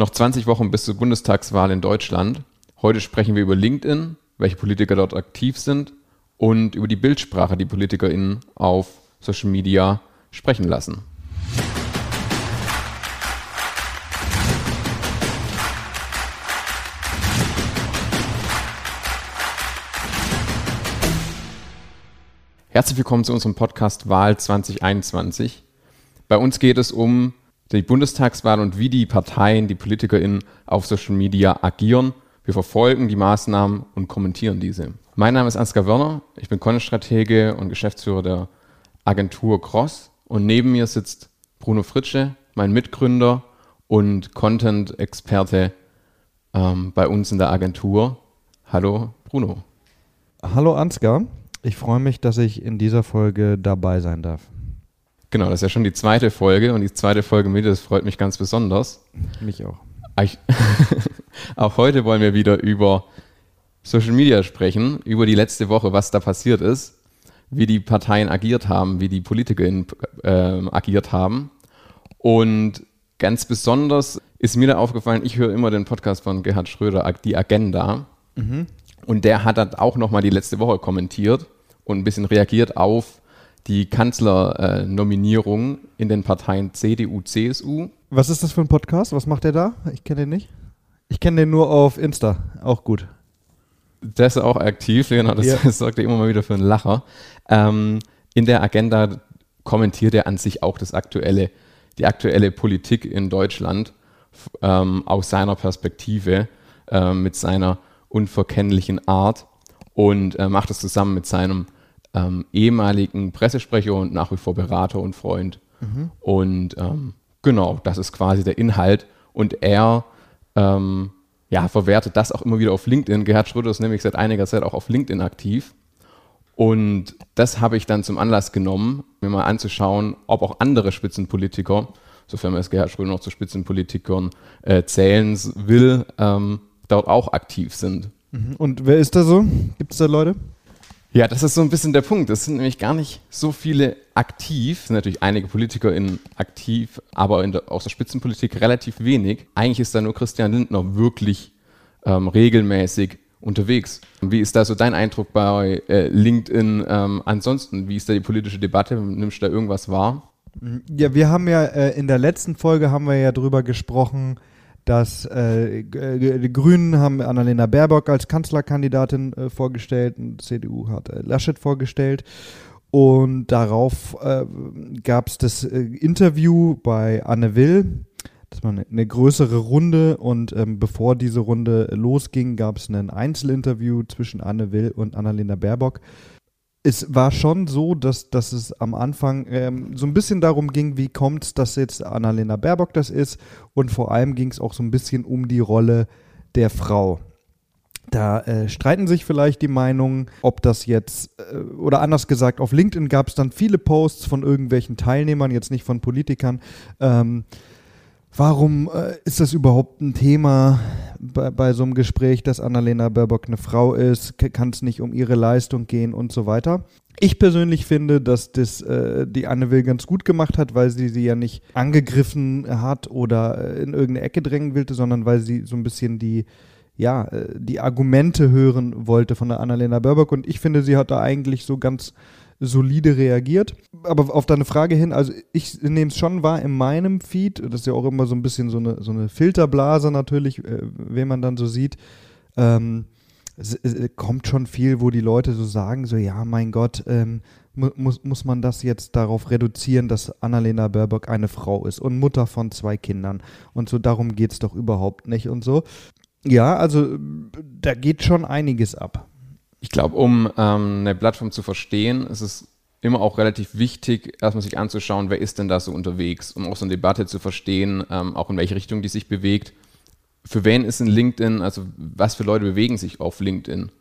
Noch 20 Wochen bis zur Bundestagswahl in Deutschland. Heute sprechen wir über LinkedIn, welche Politiker dort aktiv sind und über die Bildsprache, die PolitikerInnen auf Social Media sprechen lassen. Herzlich willkommen zu unserem Podcast Wahl 2021. Bei uns geht es um die Bundestagswahl und wie die Parteien, die PolitikerInnen auf Social Media agieren. Wir verfolgen die Maßnahmen und kommentieren diese. Mein Name ist Ansgar Werner, ich bin Content-Stratege und Geschäftsführer der Agentur Cross und neben mir sitzt Bruno Fritsche, mein Mitgründer und Content-Experte ähm, bei uns in der Agentur. Hallo Bruno. Hallo Ansgar, ich freue mich, dass ich in dieser Folge dabei sein darf. Genau, das ist ja schon die zweite Folge und die zweite Folge mit, das freut mich ganz besonders. Mich auch. auch heute wollen wir wieder über Social Media sprechen, über die letzte Woche, was da passiert ist, wie die Parteien agiert haben, wie die PolitikerInnen äh, agiert haben. Und ganz besonders ist mir da aufgefallen, ich höre immer den Podcast von Gerhard Schröder, die Agenda. Mhm. Und der hat dann auch nochmal die letzte Woche kommentiert und ein bisschen reagiert auf die Kanzlernominierung in den Parteien CDU, CSU. Was ist das für ein Podcast? Was macht er da? Ich kenne den nicht. Ich kenne den nur auf Insta. Auch gut. Der ist auch aktiv, genau, das, ja. sorgt ja immer mal wieder für einen Lacher. Ähm, in der Agenda kommentiert er an sich auch das aktuelle, die aktuelle Politik in Deutschland ähm, aus seiner Perspektive, äh, mit seiner unverkennlichen Art und äh, macht es zusammen mit seinem ähm, ehemaligen Pressesprecher und nach wie vor Berater und Freund. Mhm. Und ähm, genau, das ist quasi der Inhalt. Und er ähm, ja, verwertet das auch immer wieder auf LinkedIn. Gerhard Schröder ist nämlich seit einiger Zeit auch auf LinkedIn aktiv. Und das habe ich dann zum Anlass genommen, mir mal anzuschauen, ob auch andere Spitzenpolitiker, sofern man es Gerhard Schröder noch zu Spitzenpolitikern äh, zählen will, ähm, dort auch aktiv sind. Mhm. Und wer ist da so? Gibt es da Leute? Ja, das ist so ein bisschen der Punkt. Es sind nämlich gar nicht so viele aktiv, sind natürlich einige PolitikerInnen aktiv, aber der, aus der Spitzenpolitik relativ wenig. Eigentlich ist da nur Christian Lindner wirklich ähm, regelmäßig unterwegs. Wie ist da so dein Eindruck bei äh, LinkedIn ähm, ansonsten? Wie ist da die politische Debatte? Nimmst du da irgendwas wahr? Ja, wir haben ja äh, in der letzten Folge haben wir ja drüber gesprochen, dass äh, die Grünen haben Annalena Baerbock als Kanzlerkandidatin äh, vorgestellt und CDU hat äh, Laschet vorgestellt. Und darauf äh, gab es das äh, Interview bei Anne Will. Das war eine, eine größere Runde und ähm, bevor diese Runde losging, gab es ein Einzelinterview zwischen Anne Will und Annalena Baerbock es war schon so, dass, dass es am Anfang ähm, so ein bisschen darum ging, wie kommt es, dass jetzt Annalena Baerbock das ist. Und vor allem ging es auch so ein bisschen um die Rolle der Frau. Da äh, streiten sich vielleicht die Meinungen, ob das jetzt, äh, oder anders gesagt, auf LinkedIn gab es dann viele Posts von irgendwelchen Teilnehmern, jetzt nicht von Politikern, ähm, Warum äh, ist das überhaupt ein Thema bei, bei, so einem Gespräch, dass Annalena Baerbock eine Frau ist? Kann es nicht um ihre Leistung gehen und so weiter? Ich persönlich finde, dass das äh, die Anne Will ganz gut gemacht hat, weil sie sie ja nicht angegriffen hat oder äh, in irgendeine Ecke drängen wollte, sondern weil sie so ein bisschen die, ja, äh, die Argumente hören wollte von der Annalena Baerbock. Und ich finde, sie hat da eigentlich so ganz solide reagiert. Aber auf deine Frage hin, also ich nehme es schon wahr in meinem Feed, das ist ja auch immer so ein bisschen so eine, so eine Filterblase natürlich, äh, wen man dann so sieht. Ähm, es, es, kommt schon viel, wo die Leute so sagen, so ja, mein Gott, ähm, muss, muss man das jetzt darauf reduzieren, dass Annalena Baerbock eine Frau ist und Mutter von zwei Kindern. Und so darum geht es doch überhaupt nicht und so. Ja, also da geht schon einiges ab. Ich glaube, um ähm, eine Plattform zu verstehen, ist es immer auch relativ wichtig, erstmal sich anzuschauen, wer ist denn da so unterwegs, um auch so eine Debatte zu verstehen, ähm, auch in welche Richtung die sich bewegt. Für wen ist ein LinkedIn, also was für Leute bewegen sich auf LinkedIn?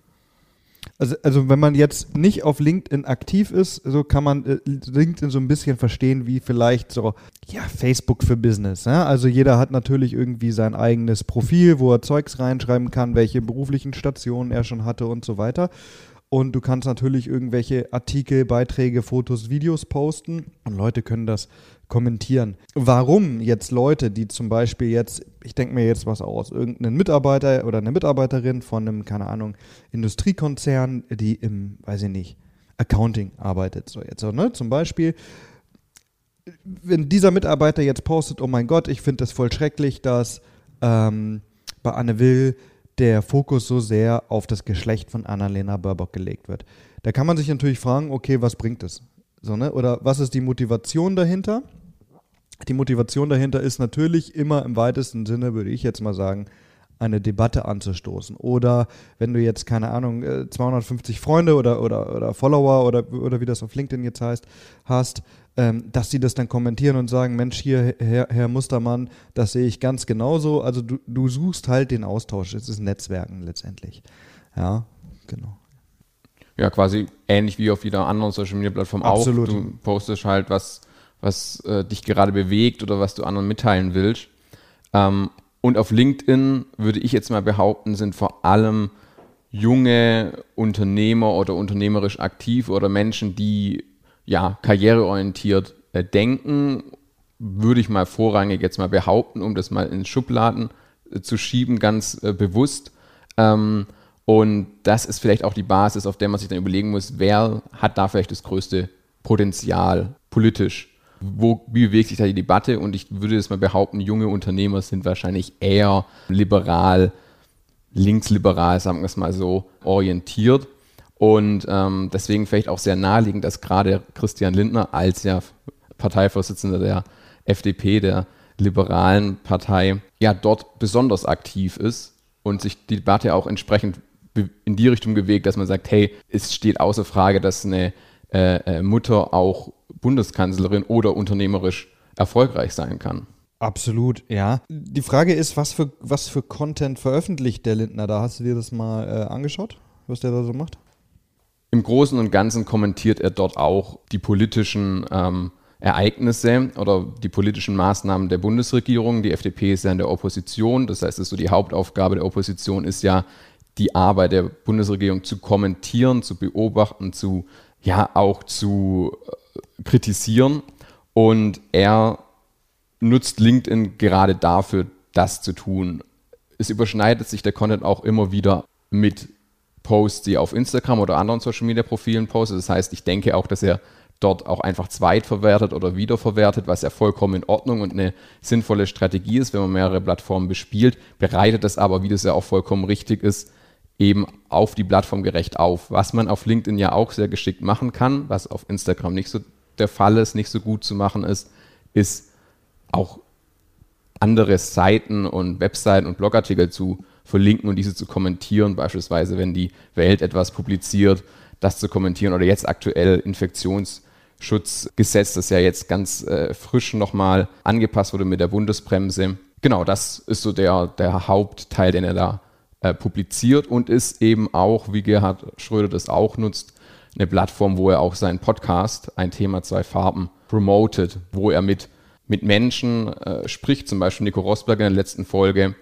Also, also wenn man jetzt nicht auf LinkedIn aktiv ist, so kann man äh, LinkedIn so ein bisschen verstehen wie vielleicht so, ja, Facebook für Business. Ja? Also jeder hat natürlich irgendwie sein eigenes Profil, wo er Zeugs reinschreiben kann, welche beruflichen Stationen er schon hatte und so weiter. Und du kannst natürlich irgendwelche Artikel, Beiträge, Fotos, Videos posten und Leute können das kommentieren. Warum jetzt Leute, die zum Beispiel jetzt, ich denke mir jetzt was aus, irgendeinen Mitarbeiter oder eine Mitarbeiterin von einem, keine Ahnung, Industriekonzern, die im, weiß ich nicht, Accounting arbeitet, so jetzt, ne? Zum Beispiel, wenn dieser Mitarbeiter jetzt postet, oh mein Gott, ich finde das voll schrecklich, dass ähm, bei Anne Will der Fokus so sehr auf das Geschlecht von Annalena Baerbock gelegt wird. Da kann man sich natürlich fragen, okay, was bringt es? So, ne? Oder was ist die Motivation dahinter? Die Motivation dahinter ist natürlich immer im weitesten Sinne, würde ich jetzt mal sagen, eine Debatte anzustoßen. Oder wenn du jetzt, keine Ahnung, 250 äh, Freunde oder, oder, oder Follower oder, oder wie das auf LinkedIn jetzt heißt, hast, ähm, dass sie das dann kommentieren und sagen, Mensch, hier, Herr, Herr Mustermann, das sehe ich ganz genauso. Also du, du suchst halt den Austausch. Es ist Netzwerken letztendlich. Ja, genau. Ja, quasi ähnlich wie auf jeder anderen Social Media Plattform Absolut. auch. Du postest halt, was, was äh, dich gerade bewegt oder was du anderen mitteilen willst. Ähm, und auf LinkedIn würde ich jetzt mal behaupten, sind vor allem junge Unternehmer oder unternehmerisch aktiv oder Menschen, die ja karriereorientiert äh, denken, würde ich mal vorrangig jetzt mal behaupten, um das mal in Schubladen äh, zu schieben, ganz äh, bewusst. Ähm, und das ist vielleicht auch die Basis, auf der man sich dann überlegen muss, wer hat da vielleicht das größte Potenzial politisch wo, wie bewegt sich da die Debatte? Und ich würde jetzt mal behaupten, junge Unternehmer sind wahrscheinlich eher liberal, linksliberal, sagen wir es mal so, orientiert. Und ähm, deswegen vielleicht auch sehr naheliegend, dass gerade Christian Lindner als ja Parteivorsitzender der FDP, der liberalen Partei, ja dort besonders aktiv ist und sich die Debatte auch entsprechend in die Richtung bewegt, dass man sagt, hey, es steht außer Frage, dass eine äh, äh Mutter auch Bundeskanzlerin oder unternehmerisch erfolgreich sein kann. Absolut, ja. Die Frage ist, was für, was für Content veröffentlicht der Lindner da? Hast du dir das mal äh, angeschaut, was der da so macht? Im Großen und Ganzen kommentiert er dort auch die politischen ähm, Ereignisse oder die politischen Maßnahmen der Bundesregierung. Die FDP ist ja in der Opposition, das heißt, es so die Hauptaufgabe der Opposition ist ja, die Arbeit der Bundesregierung zu kommentieren, zu beobachten, zu ja auch zu äh, kritisieren. Und er nutzt LinkedIn gerade dafür, das zu tun. Es überschneidet sich der Content auch immer wieder mit Posts, die auf Instagram oder anderen Social Media Profilen postet. Das heißt, ich denke auch, dass er dort auch einfach zweitverwertet oder wiederverwertet, was ja vollkommen in Ordnung und eine sinnvolle Strategie ist, wenn man mehrere Plattformen bespielt, bereitet das aber, wie das ja auch vollkommen richtig ist, eben auf die Plattform gerecht auf. Was man auf LinkedIn ja auch sehr geschickt machen kann, was auf Instagram nicht so der Fall ist, nicht so gut zu machen ist, ist auch andere Seiten und Webseiten und Blogartikel zu verlinken und diese zu kommentieren, beispielsweise wenn die Welt etwas publiziert, das zu kommentieren oder jetzt aktuell Infektionsschutzgesetz, das ja jetzt ganz äh, frisch nochmal angepasst wurde mit der Bundesbremse. Genau, das ist so der, der Hauptteil, den er da äh, publiziert und ist eben auch, wie Gerhard Schröder das auch nutzt, eine Plattform, wo er auch seinen Podcast, ein Thema, zwei Farben, promotet, wo er mit, mit Menschen äh, spricht, zum Beispiel Nico Rosberg in der letzten Folge,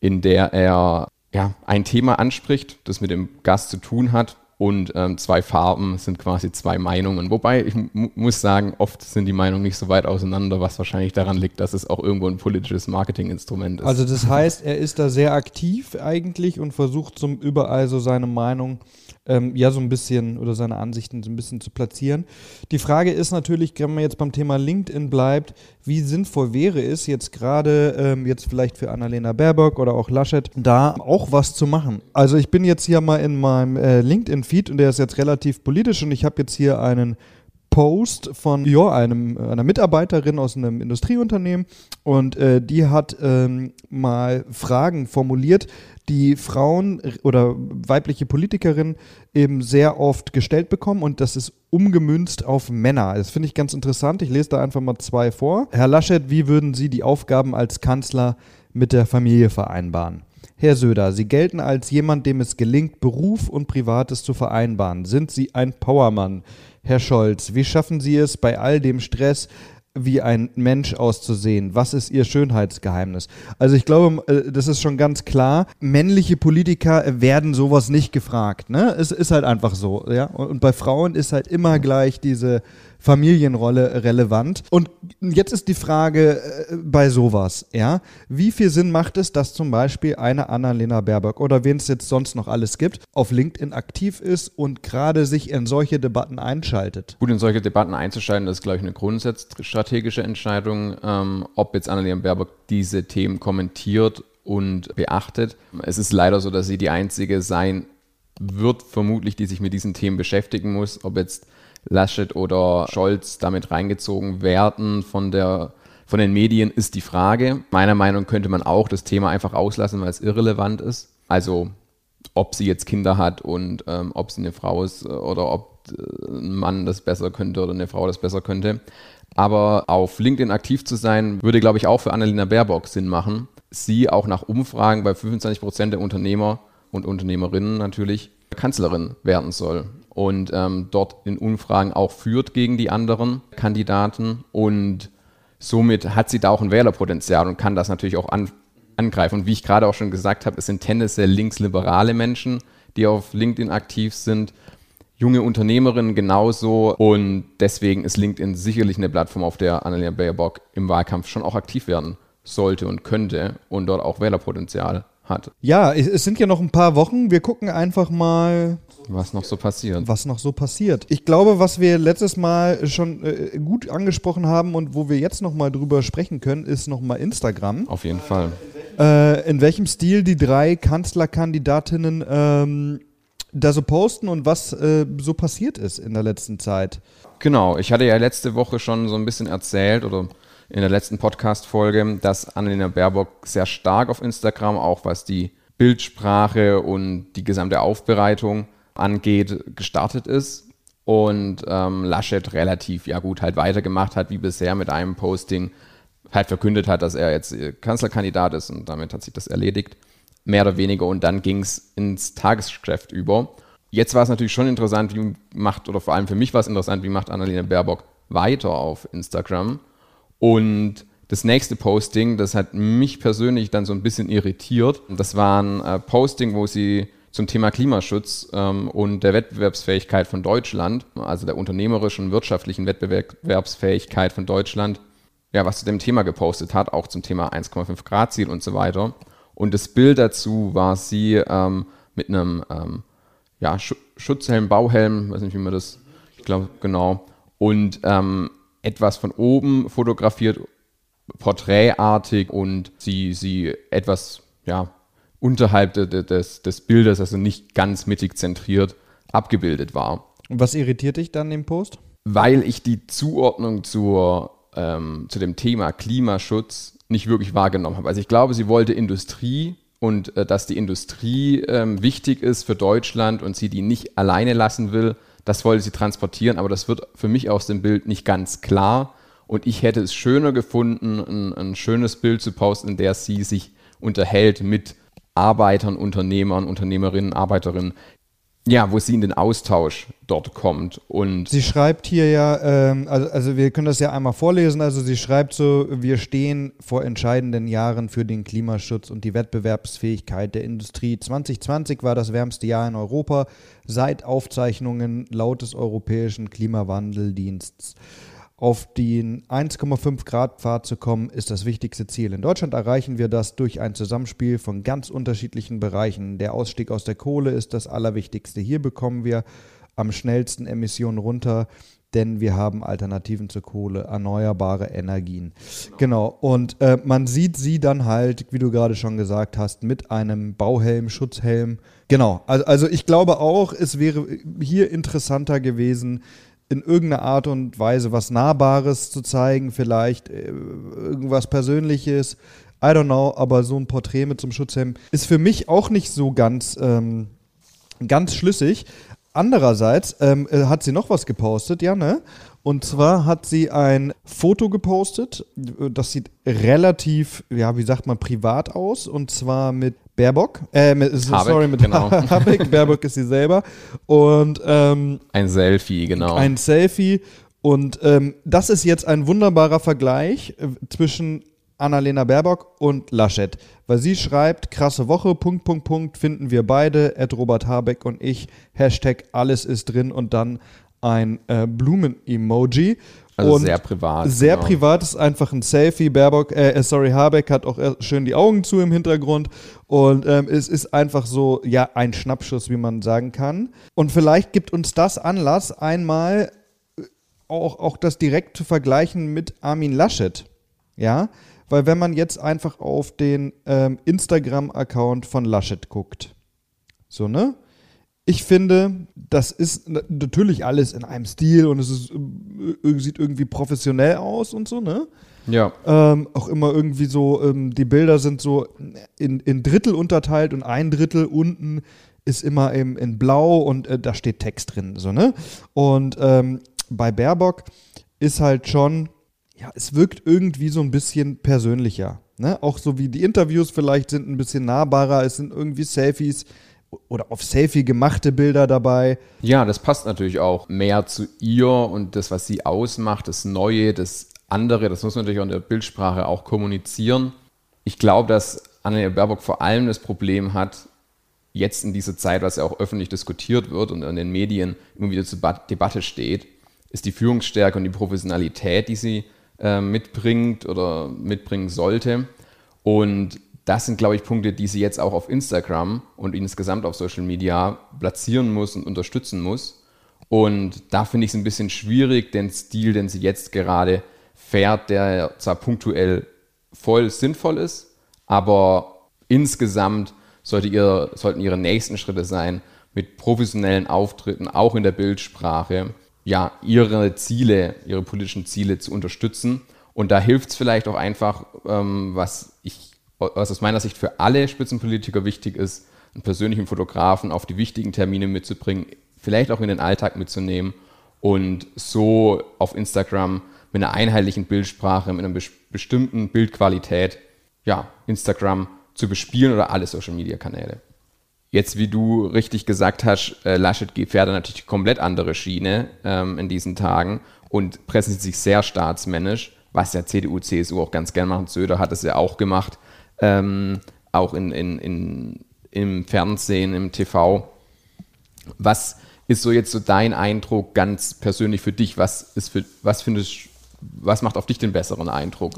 in der er ja, ein Thema anspricht, das mit dem Gast zu tun hat und ähm, zwei Farben sind quasi zwei Meinungen. Wobei ich muss sagen, oft sind die Meinungen nicht so weit auseinander, was wahrscheinlich daran liegt, dass es auch irgendwo ein politisches Marketinginstrument ist. Also das heißt, er ist da sehr aktiv eigentlich und versucht zum überall so seine Meinung ähm, ja so ein bisschen oder seine Ansichten so ein bisschen zu platzieren. Die Frage ist natürlich, wenn man jetzt beim Thema LinkedIn bleibt, wie sinnvoll wäre es jetzt gerade ähm, jetzt vielleicht für Annalena Baerbock oder auch Laschet da auch was zu machen? Also ich bin jetzt hier mal in meinem äh, LinkedIn-Feed und der ist jetzt relativ politisch und ich habe jetzt hier einen Post von ja, einem, einer Mitarbeiterin aus einem Industrieunternehmen und äh, die hat ähm, mal Fragen formuliert, die Frauen oder weibliche Politikerinnen eben sehr oft gestellt bekommen und das ist umgemünzt auf Männer. Das finde ich ganz interessant. Ich lese da einfach mal zwei vor. Herr Laschet, wie würden Sie die Aufgaben als Kanzler mit der Familie vereinbaren? Herr Söder, Sie gelten als jemand, dem es gelingt, Beruf und Privates zu vereinbaren. Sind Sie ein Powermann? Herr Scholz, wie schaffen Sie es bei all dem Stress, wie ein Mensch auszusehen? Was ist ihr Schönheitsgeheimnis? Also ich glaube, äh, das ist schon ganz klar. Männliche Politiker werden sowas nicht gefragt. Ne? Es ist halt einfach so. Ja? Und bei Frauen ist halt immer gleich diese Familienrolle relevant. Und jetzt ist die Frage äh, bei sowas, ja, wie viel Sinn macht es, dass zum Beispiel eine Annalena Baerbock oder wen es jetzt sonst noch alles gibt, auf LinkedIn aktiv ist und gerade sich in solche Debatten einschaltet? Gut, in solche Debatten einzuschalten, das ist, glaube ich, eine grundsatzstrategische Entscheidung, ähm, ob jetzt Annalena Baerbock diese Themen kommentiert und beachtet. Es ist leider so, dass sie die einzige sein wird, vermutlich, die sich mit diesen Themen beschäftigen muss, ob jetzt Laschet oder Scholz damit reingezogen werden von der von den Medien ist die Frage. Meiner Meinung nach könnte man auch das Thema einfach auslassen, weil es irrelevant ist. Also ob sie jetzt Kinder hat und ähm, ob sie eine Frau ist oder ob äh, ein Mann das besser könnte oder eine Frau das besser könnte. Aber auf LinkedIn aktiv zu sein, würde, glaube ich, auch für Annalena Baerbock Sinn machen. Sie auch nach Umfragen bei 25 Prozent der Unternehmer und Unternehmerinnen natürlich Kanzlerin werden soll und ähm, dort in Umfragen auch führt gegen die anderen Kandidaten. Und somit hat sie da auch ein Wählerpotenzial und kann das natürlich auch an, angreifen. Und wie ich gerade auch schon gesagt habe, es sind tendenziell linksliberale Menschen, die auf LinkedIn aktiv sind, junge Unternehmerinnen genauso. Und deswegen ist LinkedIn sicherlich eine Plattform, auf der Annalena Baerbock im Wahlkampf schon auch aktiv werden sollte und könnte und dort auch Wählerpotenzial hat. Ja, es sind ja noch ein paar Wochen. Wir gucken einfach mal, was noch so passiert. Was noch so passiert. Ich glaube, was wir letztes Mal schon äh, gut angesprochen haben und wo wir jetzt noch mal drüber sprechen können, ist noch mal Instagram. Auf jeden Fall. Äh, in welchem Stil die drei Kanzlerkandidatinnen ähm, da so posten und was äh, so passiert ist in der letzten Zeit. Genau, ich hatte ja letzte Woche schon so ein bisschen erzählt oder in der letzten Podcast-Folge, dass Annalena Baerbock sehr stark auf Instagram, auch was die Bildsprache und die gesamte Aufbereitung angeht, gestartet ist und ähm, Laschet relativ ja gut halt weitergemacht hat wie bisher mit einem Posting halt verkündet hat, dass er jetzt äh, Kanzlerkandidat ist und damit hat sich das erledigt, mehr oder weniger und dann ging es ins Tagesgeschäft über. Jetzt war es natürlich schon interessant, wie macht, oder vor allem für mich war es interessant, wie macht Annalena Baerbock weiter auf Instagram und das nächste Posting, das hat mich persönlich dann so ein bisschen irritiert. Das war ein äh, Posting, wo sie zum Thema Klimaschutz ähm, und der Wettbewerbsfähigkeit von Deutschland, also der unternehmerischen und wirtschaftlichen Wettbewerbsfähigkeit von Deutschland, ja, was zu dem Thema gepostet hat, auch zum Thema 1,5 Grad Ziel und so weiter. Und das Bild dazu war sie ähm, mit einem ähm, ja, Sch Schutzhelm, Bauhelm, weiß nicht, wie man das, ich glaube, genau, und ähm, etwas von oben fotografiert, porträtartig und sie, sie etwas, ja, unterhalb de, des, des Bildes, also nicht ganz mittig zentriert, abgebildet war. Und was irritiert dich dann im Post? Weil ich die Zuordnung zur, ähm, zu dem Thema Klimaschutz nicht wirklich wahrgenommen habe. Also ich glaube, sie wollte Industrie und äh, dass die Industrie ähm, wichtig ist für Deutschland und sie die nicht alleine lassen will, das wollte sie transportieren, aber das wird für mich aus dem Bild nicht ganz klar. Und ich hätte es schöner gefunden, ein, ein schönes Bild zu posten, in der sie sich unterhält mit Arbeitern, Unternehmern, Unternehmerinnen, Arbeiterinnen, ja, wo sie in den Austausch dort kommt. Und sie schreibt hier ja, ähm, also, also wir können das ja einmal vorlesen, also sie schreibt so, wir stehen vor entscheidenden Jahren für den Klimaschutz und die Wettbewerbsfähigkeit der Industrie. 2020 war das wärmste Jahr in Europa seit Aufzeichnungen laut des Europäischen Klimawandeldienstes. Auf den 1,5 Grad Pfad zu kommen, ist das wichtigste Ziel. In Deutschland erreichen wir das durch ein Zusammenspiel von ganz unterschiedlichen Bereichen. Der Ausstieg aus der Kohle ist das Allerwichtigste. Hier bekommen wir am schnellsten Emissionen runter, denn wir haben Alternativen zur Kohle, erneuerbare Energien. Genau, und äh, man sieht sie dann halt, wie du gerade schon gesagt hast, mit einem Bauhelm, Schutzhelm. Genau, also, also ich glaube auch, es wäre hier interessanter gewesen, in irgendeiner Art und Weise was Nahbares zu zeigen, vielleicht äh, irgendwas Persönliches. I don't know, aber so ein Porträt mit so einem Schutzhelm ist für mich auch nicht so ganz, ähm, ganz schlüssig. Andererseits ähm, äh, hat sie noch was gepostet, ja, ne? Und zwar hat sie ein Foto gepostet, das sieht relativ, ja, wie sagt man, privat aus. Und zwar mit Baerbock. Äh, mit, Habeck, sorry, mit genau. Habeck. Baerbock ist sie selber. Und ähm, ein Selfie, genau. Ein Selfie. Und ähm, das ist jetzt ein wunderbarer Vergleich äh, zwischen Annalena Baerbock und Laschet, weil sie schreibt, krasse Woche, Punkt, Punkt, Punkt, finden wir beide, Ed Robert Habeck und ich, Hashtag alles ist drin und dann ein äh, Blumen-Emoji. Also und sehr privat. Sehr genau. privat ist einfach ein Selfie. Baerbock, äh, äh sorry, Habeck hat auch schön die Augen zu im Hintergrund. Und ähm, es ist einfach so, ja, ein Schnappschuss, wie man sagen kann. Und vielleicht gibt uns das Anlass, einmal äh, auch, auch das direkt zu vergleichen mit Armin Laschet. Ja, weil wenn man jetzt einfach auf den ähm, Instagram-Account von Laschet guckt, so, ne? Ich finde, das ist natürlich alles in einem Stil und es ist, äh, sieht irgendwie professionell aus und so, ne? Ja. Ähm, auch immer irgendwie so, ähm, die Bilder sind so in, in Drittel unterteilt und ein Drittel unten ist immer im, in Blau und äh, da steht Text drin, so, ne? Und ähm, bei Baerbock ist halt schon, ja, es wirkt irgendwie so ein bisschen persönlicher. Ne? Auch so wie die Interviews vielleicht sind ein bisschen nahbarer, es sind irgendwie Selfies oder auf Selfie gemachte Bilder dabei. Ja, das passt natürlich auch mehr zu ihr und das, was sie ausmacht, das Neue, das andere, das muss man natürlich auch in der Bildsprache auch kommunizieren. Ich glaube, dass Annalena Baerbock vor allem das Problem hat, jetzt in dieser Zeit, was ja auch öffentlich diskutiert wird und in den Medien immer wieder zur Debatte steht, ist die Führungsstärke und die Professionalität, die sie äh, mitbringt oder mitbringen sollte. Und das sind, glaube ich, Punkte, die sie jetzt auch auf Instagram und insgesamt auf Social Media platzieren muss und unterstützen muss. Und da finde ich es ein bisschen schwierig, den Stil, den sie jetzt gerade fährt, der zwar punktuell voll sinnvoll ist, aber insgesamt sollte ihr, sollten ihre nächsten Schritte sein, mit professionellen Auftritten, auch in der Bildsprache, ja, ihre Ziele, ihre politischen Ziele zu unterstützen. Und da hilft es vielleicht auch einfach, ähm, was ich was aus meiner Sicht für alle Spitzenpolitiker wichtig ist, einen persönlichen Fotografen auf die wichtigen Termine mitzubringen, vielleicht auch in den Alltag mitzunehmen und so auf Instagram mit einer einheitlichen Bildsprache, mit einer bestimmten Bildqualität, ja, Instagram zu bespielen oder alle Social Media Kanäle. Jetzt, wie du richtig gesagt hast, äh, Laschet fährt natürlich komplett andere Schiene ähm, in diesen Tagen und präsentiert sich sehr staatsmännisch, was ja CDU, CSU auch ganz gern machen. Söder hat es ja auch gemacht ähm, auch in, in, in, im Fernsehen, im TV. Was ist so jetzt so dein Eindruck ganz persönlich für dich? Was ist für, was findest, was macht auf dich den besseren Eindruck?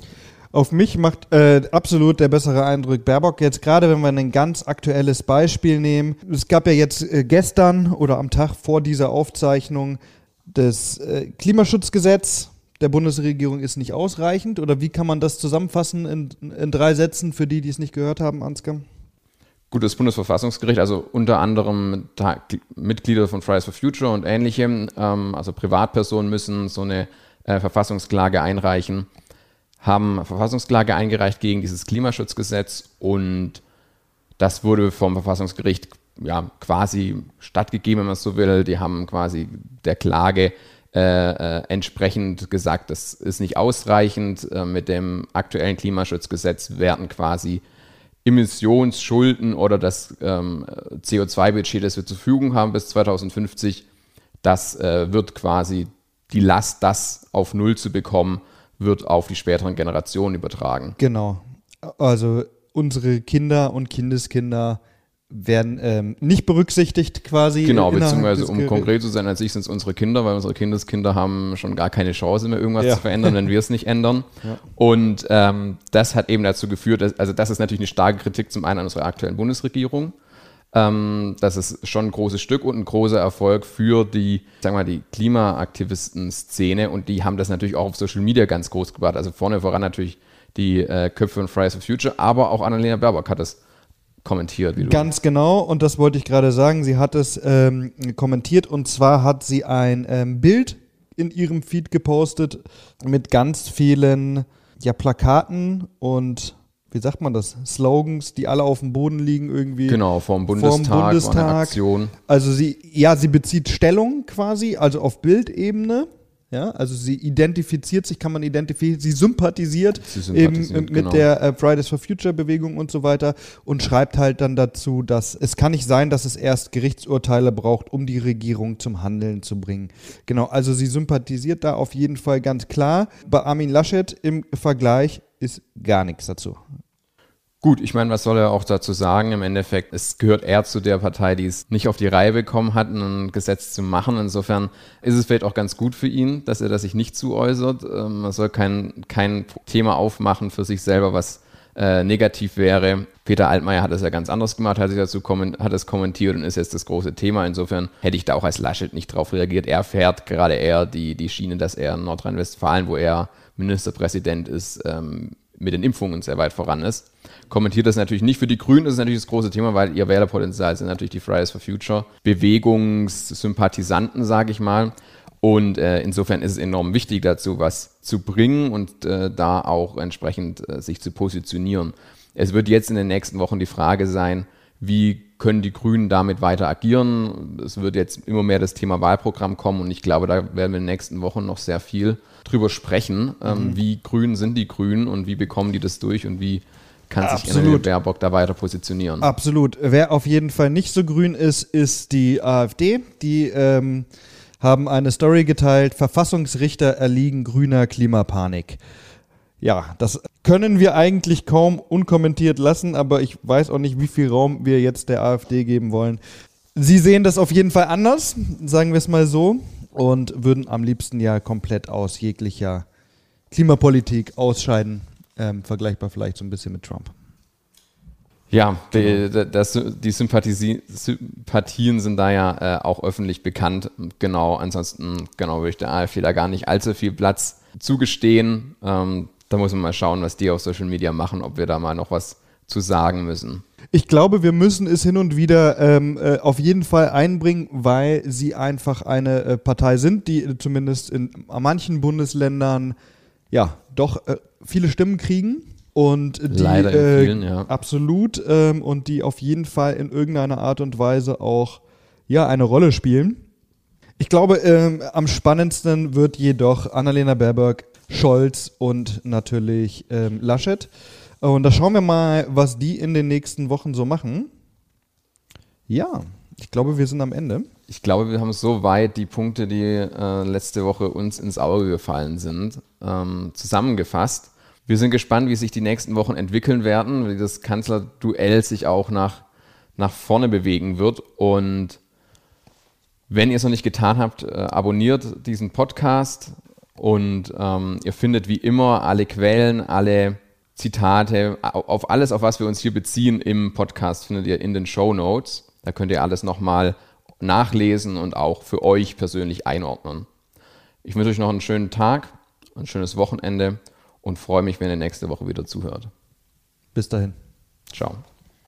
Auf mich macht äh, absolut der bessere Eindruck Baerbock. Jetzt gerade, wenn wir ein ganz aktuelles Beispiel nehmen. Es gab ja jetzt äh, gestern oder am Tag vor dieser Aufzeichnung das äh, Klimaschutzgesetz der Bundesregierung ist nicht ausreichend? Oder wie kann man das zusammenfassen in, in drei Sätzen für die, die es nicht gehört haben, Ansgar? Gut, das Bundesverfassungsgericht, also unter anderem Mitglieder von Fridays for Future und ähnliche, ähm, also Privatpersonen müssen so eine äh, Verfassungsklage einreichen, haben Verfassungsklage eingereicht gegen dieses Klimaschutzgesetz und das wurde vom Verfassungsgericht ja, quasi stattgegeben, wenn man es so will. Die haben quasi der Klage äh, äh, entsprechend gesagt, das ist nicht ausreichend. Äh, mit dem aktuellen Klimaschutzgesetz werden quasi Emissionsschulden oder das ähm, CO2-Budget, das wir zur Verfügung haben bis 2050, das äh, wird quasi die Last, das auf Null zu bekommen, wird auf die späteren Generationen übertragen. Genau. Also unsere Kinder und Kindeskinder werden ähm, nicht berücksichtigt quasi. Genau, beziehungsweise um konkret zu sein als ich sind es unsere Kinder, weil unsere Kindeskinder haben schon gar keine Chance mehr, irgendwas ja. zu verändern, wenn wir es nicht ändern. Ja. Und ähm, das hat eben dazu geführt, dass, also das ist natürlich eine starke Kritik zum einen an unserer aktuellen Bundesregierung. Ähm, das ist schon ein großes Stück und ein großer Erfolg für die, sagen wir mal, die Klimaaktivisten-Szene und die haben das natürlich auch auf Social Media ganz groß gebracht. Also vorne voran natürlich die äh, Köpfe von Fridays for Future, aber auch Annalena Baerbock hat das kommentiert. Wie du Ganz genau, und das wollte ich gerade sagen. Sie hat es ähm, kommentiert und zwar hat sie ein ähm, Bild in ihrem Feed gepostet mit ganz vielen ja, Plakaten und wie sagt man das, Slogans, die alle auf dem Boden liegen irgendwie. Genau, vom Bundestag, vom Bundestag. Aktion. Also sie, ja, sie bezieht Stellung quasi, also auf Bildebene. Ja, also sie identifiziert sich, kann man identifizieren, sie sympathisiert, sie eben mit genau. der äh, Fridays for Future Bewegung und so weiter und schreibt halt dann dazu, dass es kann nicht sein, dass es erst Gerichtsurteile braucht, um die Regierung zum Handeln zu bringen. Genau, also sie sympathisiert da auf jeden Fall ganz klar. Bei Armin Laschet im Vergleich ist gar nichts dazu. Gut, ich meine, was soll er auch dazu sagen? Im Endeffekt, es gehört eher zu der Partei, die es nicht auf die Reihe bekommen hat, ein Gesetz zu machen. Insofern ist es vielleicht auch ganz gut für ihn, dass er das sich nicht zu äußert. Ähm, man soll kein, kein Thema aufmachen für sich selber, was äh, negativ wäre. Peter Altmaier hat es ja ganz anders gemacht, hat sich dazu hat es kommentiert und ist jetzt das große Thema. Insofern hätte ich da auch als Laschet nicht drauf reagiert. Er fährt gerade eher die, die Schiene, dass er in Nordrhein-Westfalen, wo er Ministerpräsident ist, ähm, mit den Impfungen sehr weit voran ist. Kommentiert das natürlich nicht. Für die Grünen ist natürlich das große Thema, weil ihr Wählerpotenzial sind natürlich die Fridays for Future Bewegungssympathisanten, sage ich mal. Und äh, insofern ist es enorm wichtig dazu, was zu bringen und äh, da auch entsprechend äh, sich zu positionieren. Es wird jetzt in den nächsten Wochen die Frage sein, wie können die Grünen damit weiter agieren? Es wird jetzt immer mehr das Thema Wahlprogramm kommen und ich glaube, da werden wir in den nächsten Wochen noch sehr viel drüber sprechen. Ähm, mhm. wie grün sind die Grünen und wie bekommen die das durch und wie kann sich Annalena Baerbock da weiter positionieren? Absolut. Wer auf jeden Fall nicht so grün ist, ist die AfD. Die ähm, haben eine Story geteilt, Verfassungsrichter erliegen grüner Klimapanik. Ja, das können wir eigentlich kaum unkommentiert lassen, aber ich weiß auch nicht, wie viel Raum wir jetzt der AfD geben wollen. Sie sehen das auf jeden Fall anders, sagen wir es mal so und würden am liebsten ja komplett aus jeglicher Klimapolitik ausscheiden. Ähm, vergleichbar vielleicht so ein bisschen mit Trump. Ja, die, das, die Sympathien sind da ja äh, auch öffentlich bekannt. Genau, ansonsten genau würde ich der AfD da gar nicht allzu viel Platz zugestehen. Ähm, da muss man mal schauen, was die auf Social Media machen, ob wir da mal noch was zu sagen müssen. Ich glaube, wir müssen es hin und wieder ähm, äh, auf jeden Fall einbringen, weil sie einfach eine äh, Partei sind, die äh, zumindest in manchen Bundesländern ja doch äh, viele Stimmen kriegen. Und die Leider in vielen, ja. absolut ähm, und die auf jeden Fall in irgendeiner Art und Weise auch ja eine Rolle spielen. Ich glaube, ähm, am spannendsten wird jedoch Annalena Baerbock, Scholz und natürlich ähm, Laschet. Und da schauen wir mal, was die in den nächsten Wochen so machen. Ja, ich glaube, wir sind am Ende. Ich glaube, wir haben so weit die Punkte, die äh, letzte Woche uns ins Auge gefallen sind, ähm, zusammengefasst. Wir sind gespannt, wie sich die nächsten Wochen entwickeln werden, wie das Kanzlerduell sich auch nach, nach vorne bewegen wird. Und wenn ihr es noch nicht getan habt, äh, abonniert diesen Podcast und ähm, ihr findet wie immer alle Quellen, alle Zitate, auf alles, auf was wir uns hier beziehen im Podcast, findet ihr in den Show Notes. Da könnt ihr alles nochmal nachlesen und auch für euch persönlich einordnen. Ich wünsche euch noch einen schönen Tag, ein schönes Wochenende und freue mich, wenn ihr nächste Woche wieder zuhört. Bis dahin. Ciao.